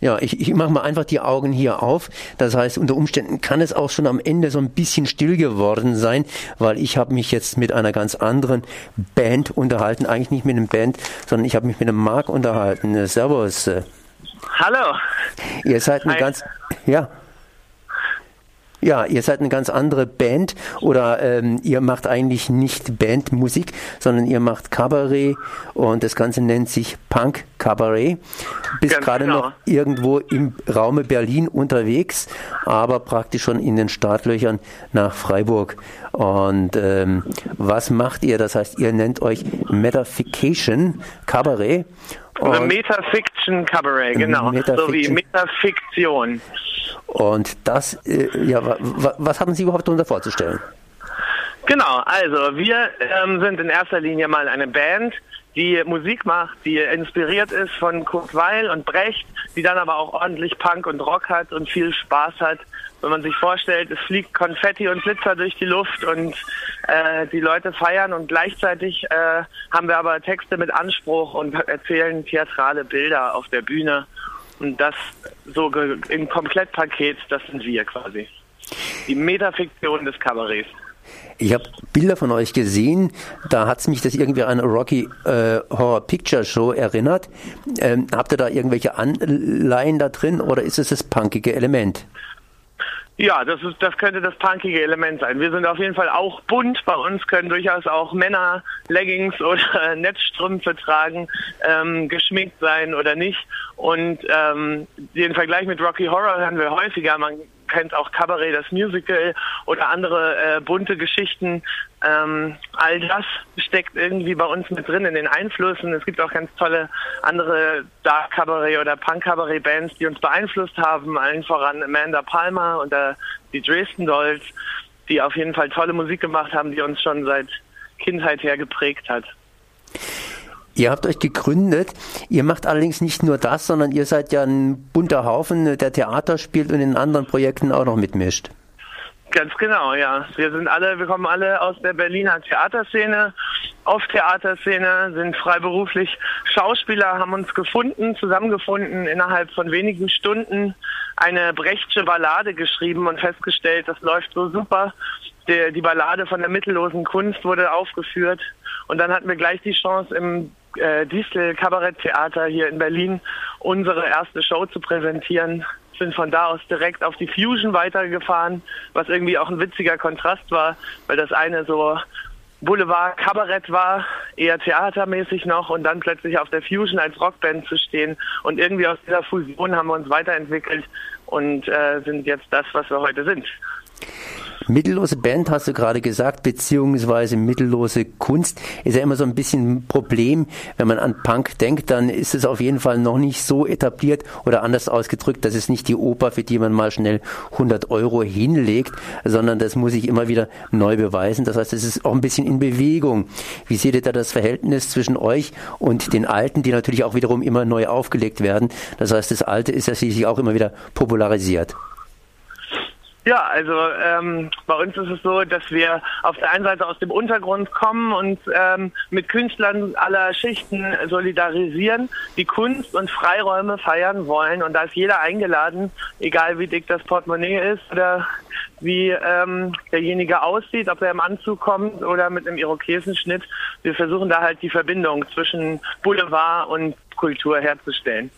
Ja, ich, ich mache mal einfach die Augen hier auf. Das heißt, unter Umständen kann es auch schon am Ende so ein bisschen still geworden sein, weil ich habe mich jetzt mit einer ganz anderen Band unterhalten. Eigentlich nicht mit einem Band, sondern ich habe mich mit einem Mark unterhalten. Servus. Hallo. Ihr seid eine Hi. ganz, ja. Ja, ihr seid eine ganz andere Band oder ähm, ihr macht eigentlich nicht Bandmusik, sondern ihr macht Kabarett und das Ganze nennt sich Punk Kabarett. Bist gerade genau. noch irgendwo im Raume Berlin unterwegs, aber praktisch schon in den Startlöchern nach Freiburg. Und ähm, was macht ihr? Das heißt, ihr nennt euch Metafication Kabarett. The Und- Metafiction Cabaret, genau. So wie Metafiction. Metafiktion. Und das, äh, ja, wa, wa, was haben Sie überhaupt darunter vorzustellen? Genau, also wir ähm, sind in erster Linie mal eine Band, die Musik macht, die inspiriert ist von Kurt Weil und Brecht, die dann aber auch ordentlich Punk und Rock hat und viel Spaß hat. Wenn man sich vorstellt, es fliegt Konfetti und Glitzer durch die Luft und äh, die Leute feiern und gleichzeitig äh, haben wir aber Texte mit Anspruch und erzählen theatrale Bilder auf der Bühne. Und das so im Komplettpaket, das sind wir quasi. Die Metafiktion des Kabarets. Ich habe Bilder von euch gesehen, da hat's mich das irgendwie an Rocky äh, Horror Picture Show erinnert. Ähm, habt ihr da irgendwelche Anleihen da drin oder ist es das punkige Element? Ja, das ist, das könnte das punkige Element sein. Wir sind auf jeden Fall auch bunt. Bei uns können durchaus auch Männer Leggings oder Netzstrümpfe tragen, ähm, geschminkt sein oder nicht. Und ähm, den Vergleich mit Rocky Horror hören wir häufiger. Man kennt auch Cabaret, das Musical oder andere äh, bunte Geschichten. Ähm, all das steckt irgendwie bei uns mit drin in den Einflüssen. Es gibt auch ganz tolle andere Dark Cabaret oder Punk Cabaret Bands, die uns beeinflusst haben. Allen voran Amanda Palmer und äh, die Dresden Dolls, die auf jeden Fall tolle Musik gemacht haben, die uns schon seit Kindheit her geprägt hat. Ihr habt euch gegründet. Ihr macht allerdings nicht nur das, sondern ihr seid ja ein bunter Haufen, der Theater spielt und in anderen Projekten auch noch mitmischt. Ganz genau, ja. Wir sind alle, wir kommen alle aus der Berliner Theaterszene, auf Theaterszene, sind freiberuflich Schauspieler, haben uns gefunden, zusammengefunden, innerhalb von wenigen Stunden eine Brechtsche Ballade geschrieben und festgestellt, das läuft so super. Der, die Ballade von der mittellosen Kunst wurde aufgeführt und dann hatten wir gleich die Chance im äh, Distel Kabaretttheater hier in Berlin unsere erste Show zu präsentieren sind von da aus direkt auf die Fusion weitergefahren, was irgendwie auch ein witziger Kontrast war, weil das eine so Boulevard Kabarett war, eher theatermäßig noch und dann plötzlich auf der Fusion als Rockband zu stehen und irgendwie aus dieser Fusion haben wir uns weiterentwickelt und äh, sind jetzt das, was wir heute sind. Mittellose Band hast du gerade gesagt, beziehungsweise mittellose Kunst ist ja immer so ein bisschen ein Problem. Wenn man an Punk denkt, dann ist es auf jeden Fall noch nicht so etabliert oder anders ausgedrückt, das ist nicht die Oper, für die man mal schnell 100 Euro hinlegt, sondern das muss sich immer wieder neu beweisen. Das heißt, es ist auch ein bisschen in Bewegung. Wie seht ihr da das Verhältnis zwischen euch und den Alten, die natürlich auch wiederum immer neu aufgelegt werden? Das heißt, das Alte ist ja schließlich auch immer wieder popularisiert. Ja, also ähm, bei uns ist es so, dass wir auf der einen Seite aus dem Untergrund kommen und ähm, mit Künstlern aller Schichten solidarisieren, die Kunst und Freiräume feiern wollen. Und da ist jeder eingeladen, egal wie dick das Portemonnaie ist oder wie ähm, derjenige aussieht, ob er im Anzug kommt oder mit einem Irokesenschnitt. Wir versuchen da halt die Verbindung zwischen Boulevard und Kultur herzustellen.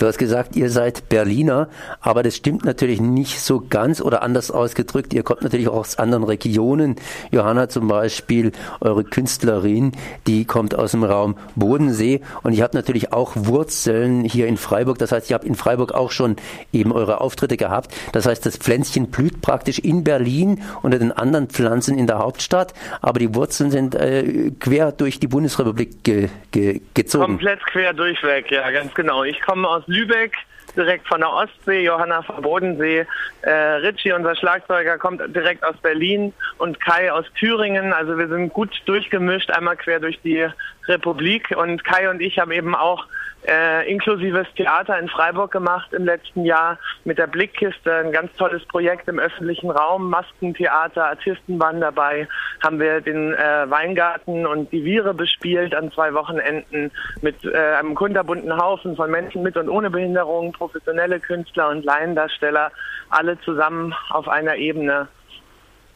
Du hast gesagt, ihr seid Berliner, aber das stimmt natürlich nicht so ganz oder anders ausgedrückt. Ihr kommt natürlich auch aus anderen Regionen. Johanna zum Beispiel, eure Künstlerin, die kommt aus dem Raum Bodensee und ihr habt natürlich auch Wurzeln hier in Freiburg. Das heißt, ihr habt in Freiburg auch schon eben eure Auftritte gehabt. Das heißt, das Pflänzchen blüht praktisch in Berlin unter den anderen Pflanzen in der Hauptstadt, aber die Wurzeln sind äh, quer durch die Bundesrepublik ge ge gezogen. Komplett quer durchweg, ja, ganz genau. Ich komme aus Lübeck, direkt von der Ostsee, Johanna vom Bodensee. Äh, Ritchie, unser Schlagzeuger, kommt direkt aus Berlin und Kai aus Thüringen. Also wir sind gut durchgemischt, einmal quer durch die Republik. Und Kai und ich haben eben auch äh, inklusives Theater in Freiburg gemacht im letzten Jahr mit der Blickkiste, ein ganz tolles Projekt im öffentlichen Raum, Maskentheater, Artisten waren dabei, haben wir den äh, Weingarten und die Viere bespielt an zwei Wochenenden mit äh, einem kunterbunten Haufen von Menschen mit und ohne Behinderung, professionelle Künstler und Laiendarsteller, alle zusammen auf einer Ebene.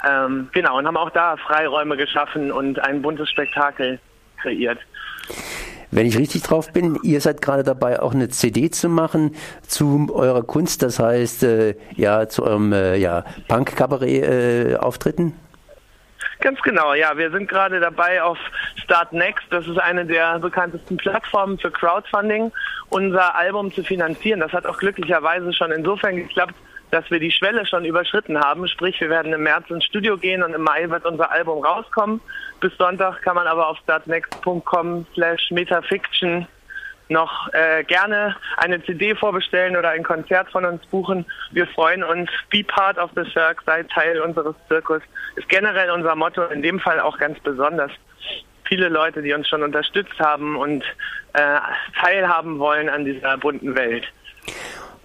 Ähm, genau, und haben auch da Freiräume geschaffen und ein buntes Spektakel kreiert. Wenn ich richtig drauf bin, ihr seid gerade dabei, auch eine CD zu machen zu eurer Kunst, das heißt, äh, ja, zu eurem äh, ja, Punk-Kabarett-Auftritten? Äh, Ganz genau, ja. Wir sind gerade dabei auf Start Next, das ist eine der bekanntesten Plattformen für Crowdfunding, unser Album zu finanzieren. Das hat auch glücklicherweise schon insofern geklappt, dass wir die Schwelle schon überschritten haben. Sprich, wir werden im März ins Studio gehen und im Mai wird unser Album rauskommen. Bis Sonntag kann man aber auf startnext.com slash metafiction noch äh, gerne eine CD vorbestellen oder ein Konzert von uns buchen. Wir freuen uns. Be part of the Cirque, sei Teil unseres Zirkus. Ist generell unser Motto, in dem Fall auch ganz besonders. Viele Leute, die uns schon unterstützt haben und äh, teilhaben wollen an dieser bunten Welt.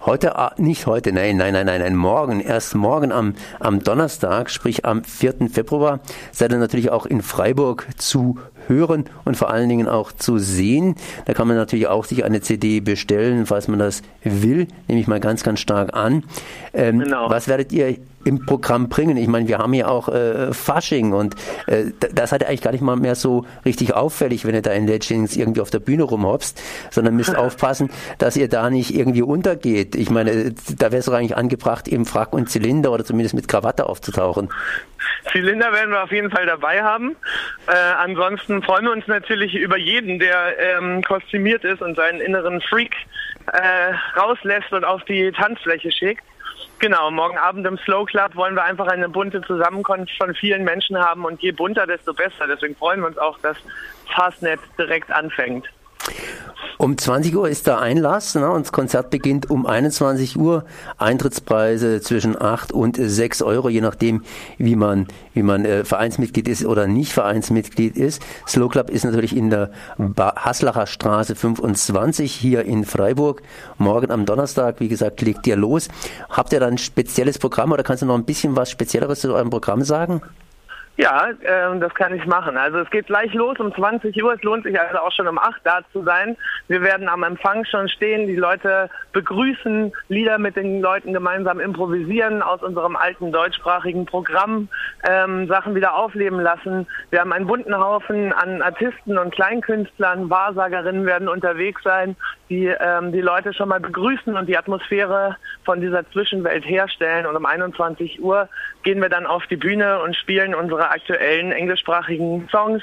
Heute, ah, nicht heute, nein, nein, nein, nein, nein, morgen, erst morgen am, am Donnerstag, sprich am 4. Februar, seid ihr natürlich auch in Freiburg zu hören und vor allen Dingen auch zu sehen. Da kann man natürlich auch sich eine CD bestellen, falls man das will, nehme ich mal ganz, ganz stark an. Ähm, genau. Was werdet ihr im Programm bringen. Ich meine, wir haben ja auch äh, Fasching und äh, das hat eigentlich gar nicht mal mehr so richtig auffällig, wenn ihr da in Legends irgendwie auf der Bühne rumhopst, sondern müsst aufpassen, dass ihr da nicht irgendwie untergeht. Ich meine, da wäre es doch eigentlich angebracht, im Frack und Zylinder oder zumindest mit Krawatte aufzutauchen. Zylinder werden wir auf jeden Fall dabei haben. Äh, ansonsten freuen wir uns natürlich über jeden, der ähm, kostümiert ist und seinen inneren Freak äh, rauslässt und auf die Tanzfläche schickt. Genau, morgen Abend im Slow Club wollen wir einfach eine bunte Zusammenkunft von vielen Menschen haben und je bunter, desto besser. Deswegen freuen wir uns auch, dass Fastnet direkt anfängt. Um 20 Uhr ist der Einlass ne, und das Konzert beginnt um 21 Uhr. Eintrittspreise zwischen 8 und 6 Euro, je nachdem, wie man, wie man äh, Vereinsmitglied ist oder nicht Vereinsmitglied ist. Slow Club ist natürlich in der ba Haslacher Straße 25 hier in Freiburg. Morgen am Donnerstag, wie gesagt, legt ihr los. Habt ihr dann ein spezielles Programm oder kannst du noch ein bisschen was Spezielleres zu eurem Programm sagen? Ja, äh, das kann ich machen. Also es geht gleich los um 20 Uhr. Es lohnt sich also auch schon um 8 da zu sein. Wir werden am Empfang schon stehen, die Leute begrüßen, Lieder mit den Leuten gemeinsam improvisieren aus unserem alten deutschsprachigen Programm, ähm, Sachen wieder aufleben lassen. Wir haben einen bunten Haufen an Artisten und Kleinkünstlern, Wahrsagerinnen werden unterwegs sein, die ähm, die Leute schon mal begrüßen und die Atmosphäre von dieser Zwischenwelt herstellen. Und um 21 Uhr gehen wir dann auf die Bühne und spielen unsere aktuellen englischsprachigen Songs,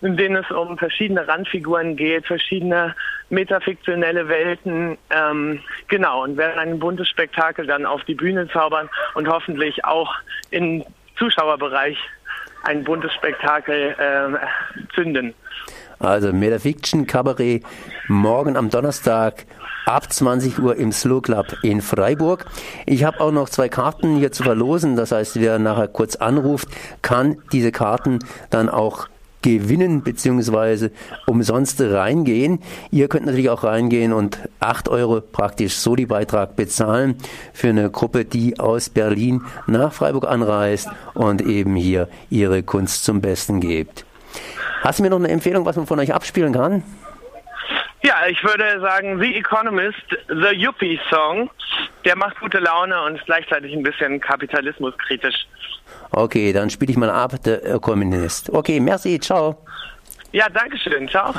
in denen es um verschiedene Randfiguren geht, verschiedene metafiktionelle Welten. Ähm, genau, und werden ein buntes Spektakel dann auf die Bühne zaubern und hoffentlich auch im Zuschauerbereich ein buntes Spektakel äh, zünden. Also Metafiction Cabaret morgen am Donnerstag ab 20 Uhr im Slow Club in Freiburg. Ich habe auch noch zwei Karten hier zu verlosen. Das heißt, wer nachher kurz anruft, kann diese Karten dann auch gewinnen beziehungsweise umsonst reingehen. Ihr könnt natürlich auch reingehen und 8 Euro praktisch Soli-Beitrag bezahlen für eine Gruppe, die aus Berlin nach Freiburg anreist und eben hier ihre Kunst zum Besten gibt. Hast du mir noch eine Empfehlung, was man von euch abspielen kann? Ja, ich würde sagen, The Economist, The Yuppie Song. Der macht gute Laune und ist gleichzeitig ein bisschen kapitalismuskritisch. Okay, dann spiele ich mal ab, der Ökonomist. Okay, merci, ciao. Ja, danke schön, ciao.